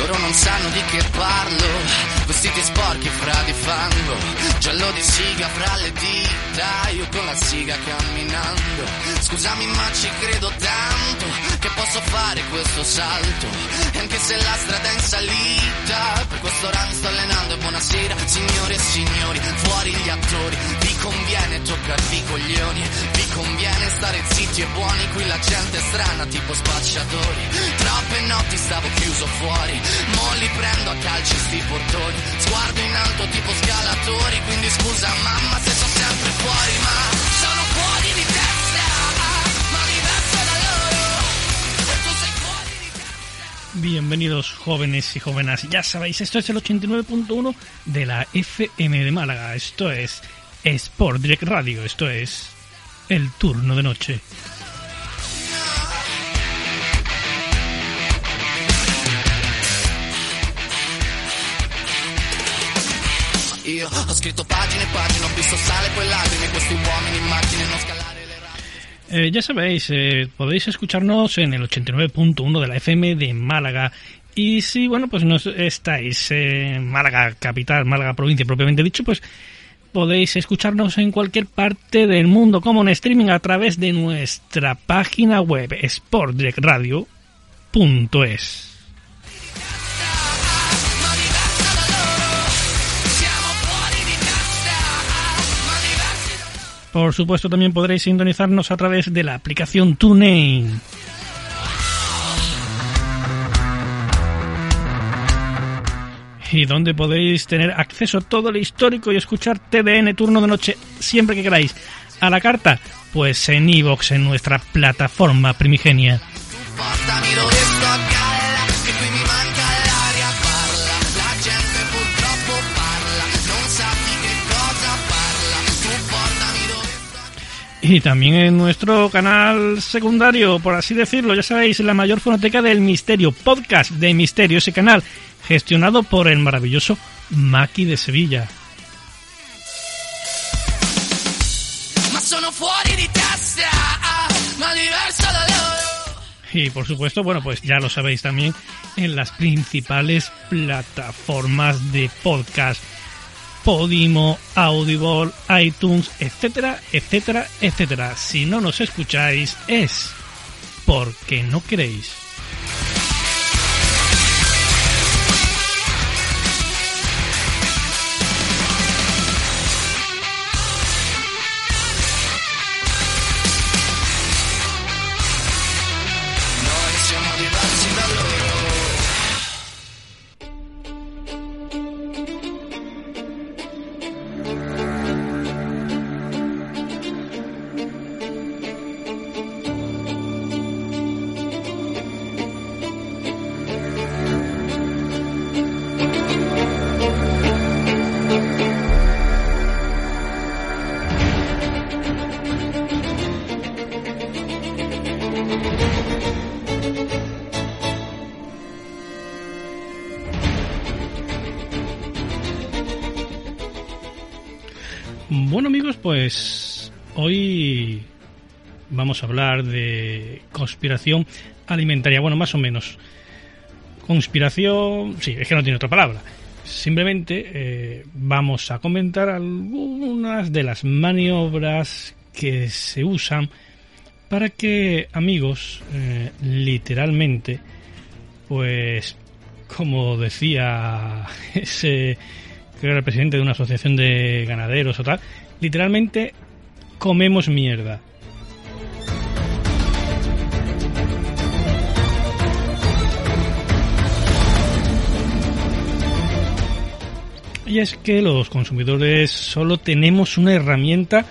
Loro non sanno di che parlo, vestiti sporchi fra di fango, giallo di siga fra le dita, io con la siga camminando. Scusami ma ci credo tanto che posso fare questo salto, e anche se la strada è in salita, per questo ora mi sto allenando. E buonasera signore e signori, fuori gli attori, vi conviene toccarvi i coglioni, stare zitti e buoni, qui la gente è strana tipo spacciatori, troppe notti stavo chiuso fuori, mo li prendo a calci sti portoni, sguardo in alto tipo scalatori, quindi scusa mamma se sono sempre fuori, ma sono fuori di testa, ma diverso da loro, e tu sei fuori di testa. Bienvenidos jóvenes y jóvenes. Ya sabéis, esto es el 89.1 de la FM de Málaga. Esto es Sport Direct Radio. Esto es el turno de noche. E rate. Eh, ya sabéis, eh, podéis escucharnos en el 89.1 de la FM de Málaga. Y si, bueno, pues no estáis en Málaga capital, Málaga provincia propiamente dicho, pues podéis escucharnos en cualquier parte del mundo como en streaming a través de nuestra página web sportdirectradio.es. Por supuesto, también podréis sintonizarnos a través de la aplicación TuneIn. Y donde podéis tener acceso a todo el histórico y escuchar TDN turno de noche siempre que queráis. A la carta, pues en iVoox, en nuestra plataforma primigenia. Y también en nuestro canal secundario, por así decirlo, ya sabéis, la mayor fonoteca del misterio, podcast de misterio, ese canal, gestionado por el maravilloso Maki de Sevilla. Y por supuesto, bueno, pues ya lo sabéis también en las principales plataformas de podcast. Podimo, Audible, iTunes, etcétera, etcétera, etcétera. Si no nos escucháis es porque no queréis. Pues hoy vamos a hablar de conspiración alimentaria. Bueno, más o menos. Conspiración, sí, es que no tiene otra palabra. Simplemente eh, vamos a comentar algunas de las maniobras que se usan para que amigos, eh, literalmente, pues como decía ese que era el presidente de una asociación de ganaderos o tal, literalmente comemos mierda. Y es que los consumidores solo tenemos una herramienta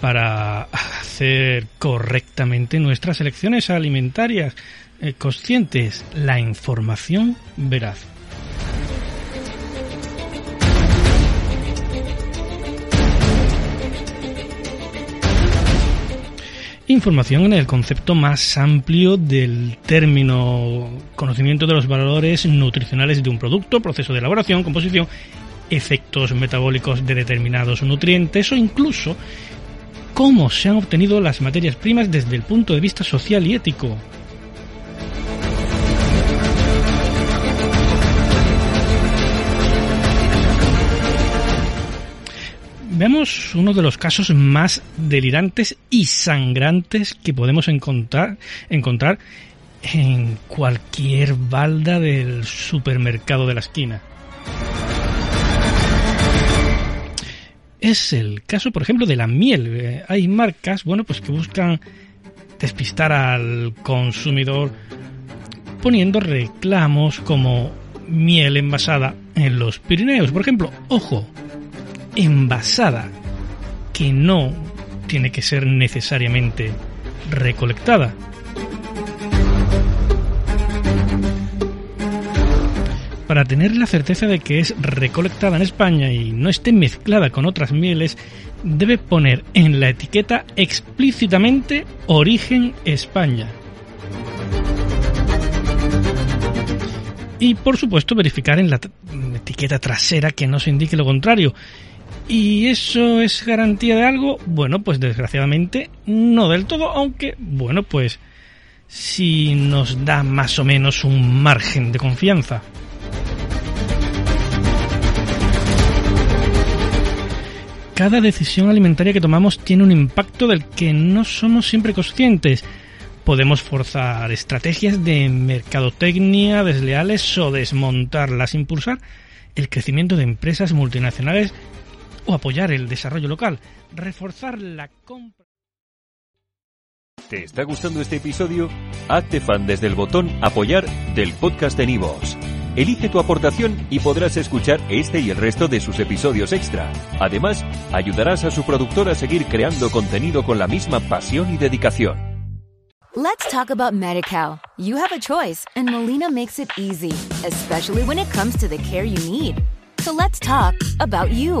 para hacer correctamente nuestras elecciones alimentarias eh, conscientes, la información veraz. Información en el concepto más amplio del término conocimiento de los valores nutricionales de un producto, proceso de elaboración, composición, efectos metabólicos de determinados nutrientes o incluso cómo se han obtenido las materias primas desde el punto de vista social y ético. Veamos uno de los casos más delirantes y sangrantes que podemos encontrar, encontrar en cualquier balda del supermercado de la esquina. Es el caso, por ejemplo, de la miel. Eh, hay marcas, bueno, pues que buscan despistar al consumidor poniendo reclamos como miel envasada en los Pirineos. Por ejemplo, ojo, envasada, que no tiene que ser necesariamente recolectada. Para tener la certeza de que es recolectada en España y no esté mezclada con otras mieles, debe poner en la etiqueta explícitamente Origen España. Y por supuesto verificar en la etiqueta trasera que no se indique lo contrario, ¿Y eso es garantía de algo? Bueno, pues desgraciadamente no del todo, aunque, bueno, pues sí nos da más o menos un margen de confianza. Cada decisión alimentaria que tomamos tiene un impacto del que no somos siempre conscientes. Podemos forzar estrategias de mercadotecnia desleales o desmontarlas, impulsar el crecimiento de empresas multinacionales o apoyar el desarrollo local, reforzar la compra. ¿Te está gustando este episodio? Hazte fan desde el botón Apoyar del podcast de Nivos. Elige tu aportación y podrás escuchar este y el resto de sus episodios extra. Además, ayudarás a su productor a seguir creando contenido con la misma pasión y dedicación. Let's talk about MediCal. You have a choice and Molina makes it easy, especially when it comes to the care you need. So let's talk about you.